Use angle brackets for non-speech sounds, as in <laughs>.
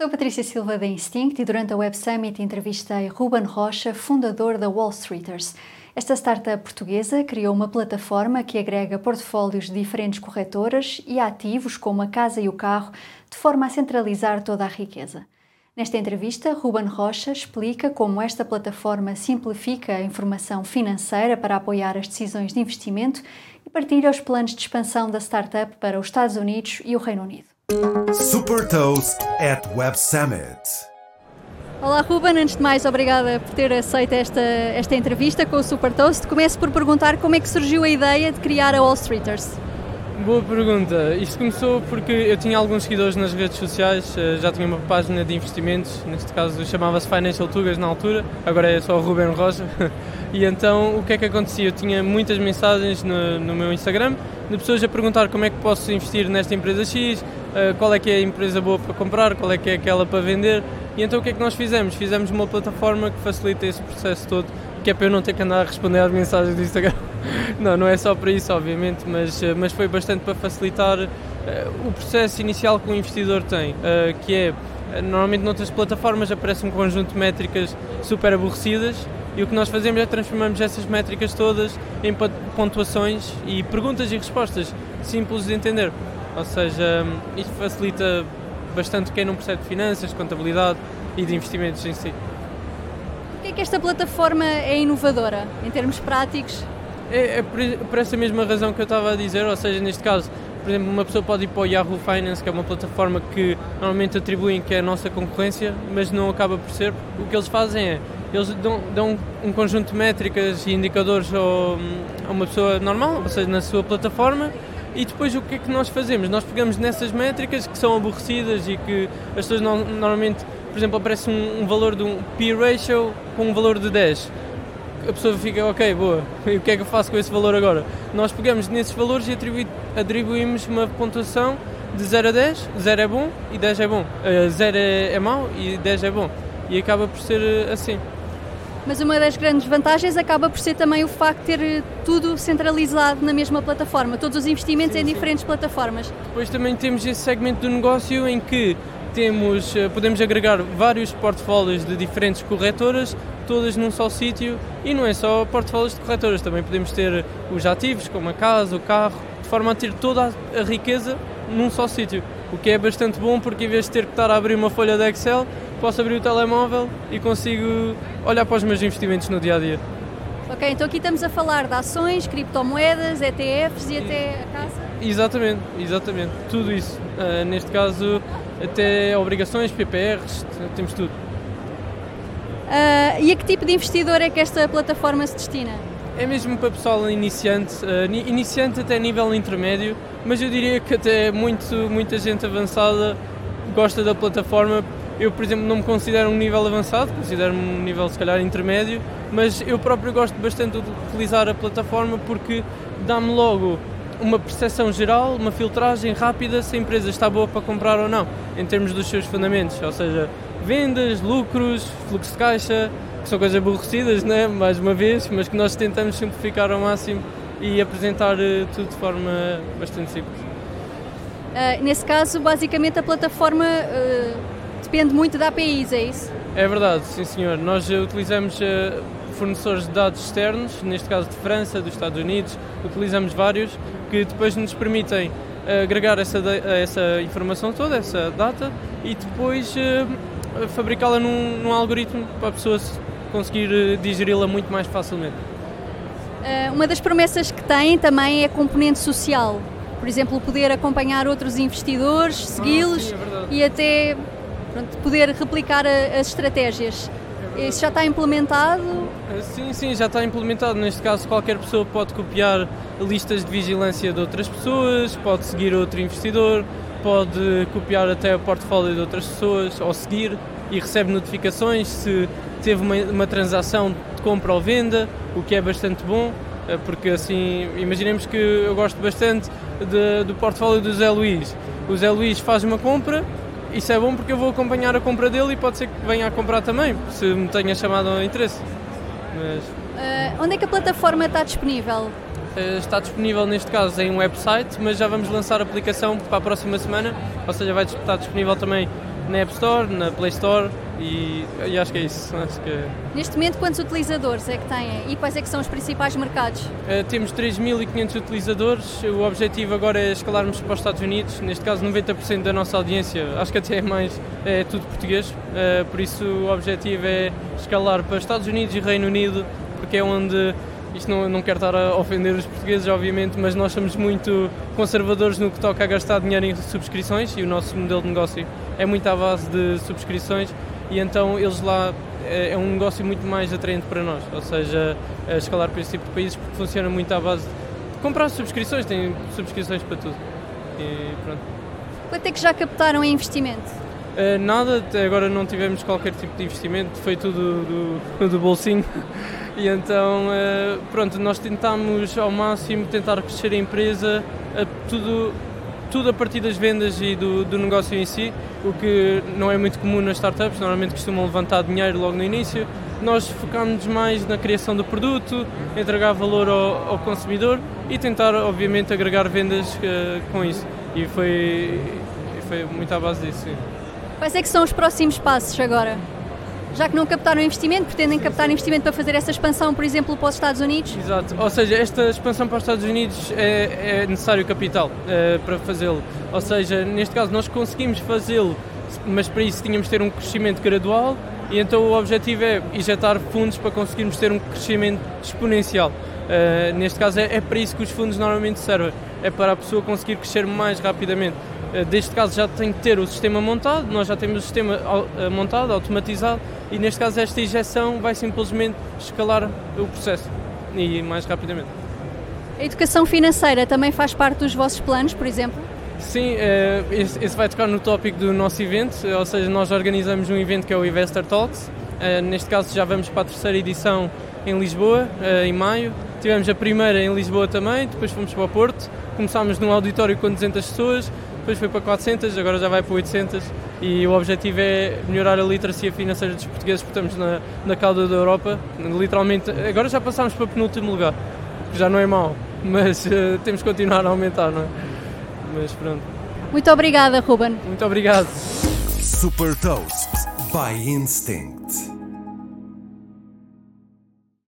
Sou Patrícia Silva da Instinct e durante a Web Summit entrevistei Ruben Rocha, fundador da Wall Streeters. Esta startup portuguesa criou uma plataforma que agrega portfólios de diferentes corretoras e ativos como a casa e o carro, de forma a centralizar toda a riqueza. Nesta entrevista, Ruben Rocha explica como esta plataforma simplifica a informação financeira para apoiar as decisões de investimento e partilha os planos de expansão da startup para os Estados Unidos e o Reino Unido. Super Toast at Web Summit. Olá Ruben, antes de mais obrigada por ter aceito esta, esta entrevista com o Super Toast. Começo por perguntar como é que surgiu a ideia de criar a Wall Streeters. Boa pergunta. Isto começou porque eu tinha alguns seguidores nas redes sociais, eh, já tinha uma página de investimentos, neste caso chamava-se Financial Tugas na altura, agora é só Ruben Rocha. <laughs> E então o que é que acontecia? Eu tinha muitas mensagens no, no meu Instagram de pessoas a perguntar como é que posso investir nesta empresa X, qual é que é a empresa boa para comprar, qual é que é aquela para vender. E então o que é que nós fizemos? Fizemos uma plataforma que facilita esse processo todo, que é para eu não ter que andar a responder às mensagens do Instagram. <laughs> Não, não é só para isso, obviamente, mas, eh, mas foi bastante para facilitar uh, o processo inicial que o investidor tem, que é, normalmente noutras plataformas aparece um conjunto de métricas super aborrecidas e o que nós fazemos é transformamos essas métricas todas em pontuações e perguntas e respostas simples de entender. Ou seja, isto facilita bastante quem não percebe de finanças, de contabilidade e de investimentos em si. Por que é que esta plataforma é inovadora em termos práticos? É, é por, por, essa mesma razão que eu estava a dizer, ou seja, neste caso, por exemplo, uma pessoa pode ir para o Yahoo Finance, que é uma plataforma que normalmente atribuem que é a nossa concorrência, mas não acaba por ser. O que eles fazem é, eles dão, dão um conjunto de métricas e indicadores ao, a uma pessoa normal, ou seja, na sua plataforma, e depois o que é que nós fazemos? Nós pegamos nessas métricas que são aborrecidas e que as pessoas não, normalmente, por exemplo, aparece um, um, valor de um P ratio com um valor de 10. A pessoa fica, ok, boa, <laughs> e o que é que eu faço com esse valor agora? Nós pegamos nesses valores e atribu atribuímos uma pontuação de 0 a 10, 0 é bom e 10 é bom, uh, 0 é, é mau e 10 é bom. E acaba por ser uh, assim. Mas uma das grandes vantagens acaba por ser também o facto de ter eh, tudo centralizado na mesma plataforma, todos os investimentos sim, em sim. diferentes plataformas. Depois também temos esse segmento do negócio em que temos, eh, podemos agregar vários portfólios de diferentes corretoras, todas num só sítio, e não é só portfólios de corretoras, também podemos ter os ativos, como a casa, o carro, de forma a ter toda a riqueza num só sítio, o que é bastante bom porque em vez de ter que estar a abrir uma folha de Excel, posso abrir o telemóvel e consigo olhar para os meus investimentos no dia a dia. Ok, então aqui estamos a falar de ações, criptomoedas, ETFs e até a casa? Exatamente, exatamente, tudo isso. Uh, neste caso, até obrigações, PPRs, temos tudo. Uh, e a que tipo de investidor é que esta plataforma se destina? É mesmo para pessoal iniciante, uh, iniciante até nível intermédio, mas eu diria que até muito, muita gente avançada gosta da plataforma eu, por exemplo, não me considero um nível avançado, considero-me um nível se calhar intermédio, mas eu próprio gosto bastante de utilizar a plataforma porque dá-me logo uma percepção geral, uma filtragem rápida se a empresa está boa para comprar ou não, em termos dos seus fundamentos, ou seja, vendas, lucros, fluxo de caixa, que são coisas aborrecidas, né? mais uma vez, mas que nós tentamos simplificar ao máximo e apresentar eh, tudo de forma bastante simples. Uh, nesse caso, basicamente a plataforma uh depende muito da APIs, é isso? É verdade, sim senhor. Nós utilizamos uh, fornecedores de dados externos, neste caso de França, dos Estados Unidos, utilizamos vários, que depois nos permitem uh, agregar essa, essa informação toda, essa data, e depois fabricá-la num, num, algoritmo para a pessoa conseguir digeri-la muito mais facilmente. uma das promessas que tem também é a componente social. Por exemplo, poder acompanhar outros investidores, segui-los ah, e até pronto, poder replicar a, as estratégias. Isso já está implementado? Sim, sim, já está implementado. Neste caso, qualquer pessoa pode copiar listas de vigilância de outras pessoas, pode seguir outro investidor, pode copiar até o portfólio de outras pessoas ou seguir e recebe notificações se teve uma, uma transação de compra ou venda, o que é bastante bom, eh, porque assim, imaginemos que eu gosto bastante de, do portfólio do Zé Luís. O Zé Luís faz uma compra, isso é bom porque eu vou acompanhar a compra dele e pode ser que venha a comprar também, se me tenha chamado ao interesse. Mas... Uh, onde é que a plataforma está disponível? Uh, está disponível neste caso em um website, mas já vamos lançar a aplicação para a próxima semana, ou seja, vai estar disponível também na App Store, na Play Store e, e acho que é isso. Acho que... Neste momento, quantos utilizadores é que têm e quais é que são os principais mercados? Uh, temos 3.500 utilizadores. O objetivo agora é escalarmos para os Estados Unidos. Neste caso, 90% da nossa audiência, acho que até é mais, é tudo português. Uh, por isso, o objetivo é escalar para Estados Unidos e Reino Unido, porque é onde isto não, não quero estar a ofender os portugueses, obviamente, mas nós somos muito conservadores no que toca a gastar dinheiro em subscrições e o nosso modelo de negócio é muito à base de subscrições e então eles lá é, é um negócio muito mais atraente para nós, ou seja, a escalar para esse tipo de países porque funciona muito à base de comprar subscrições, tem subscrições para tudo. E pronto. Quanto é que já captaram em investimento? Uh, nada, até agora não tivemos qualquer tipo de investimento, foi tudo do, <laughs> do bolsinho. E então, pronto, nós tentámos ao máximo tentar crescer a empresa, tudo, tudo a partir das vendas e do, do negócio em si, o que não é muito comum nas startups, normalmente costumam levantar dinheiro logo no início. Nós focámos mais na criação do produto, entregar valor ao, ao consumidor e tentar, obviamente, agregar vendas uh, com isso. E foi, foi muito à base disso. Sim. Quais é que são os próximos passos agora? Já que não captaram investimento, pretendem captar investimento para fazer essa expansão, por exemplo, para os Estados Unidos? Exato, ou seja, esta expansão para os Estados Unidos é, é necessário capital é, para fazê-lo. Ou seja, neste caso nós conseguimos fazê-lo, mas para isso tínhamos de ter um crescimento gradual e então o objetivo é injetar fundos para conseguirmos ter um crescimento exponencial. Uh, neste caso é, é para isso que os fundos normalmente servem, é para a pessoa conseguir crescer mais rapidamente. Uh, deste caso já tem que ter o sistema montado, nós já temos o sistema uh, montado, automatizado, e neste caso esta injeção vai simplesmente escalar o processo e mais rapidamente. A educação financeira também faz parte dos vossos planos, por exemplo? Sim, esse vai tocar no tópico do nosso evento, ou seja, nós organizamos um evento que é o Investor Talks. Neste caso já vamos para a terceira edição em Lisboa, em maio. Tivemos a primeira em Lisboa também, depois fomos para o Porto. Começámos num auditório com 200 pessoas, depois foi para 400, agora já vai para 800. E o objetivo é melhorar a literacia financeira dos portugueses, porque estamos na, na cauda da Europa. Literalmente, agora já passámos para o penúltimo lugar, que já não é mau, mas uh, temos que continuar a aumentar, não é? Mas pronto. Muito obrigada, Ruben. Muito obrigado. Super Toast by Instinct.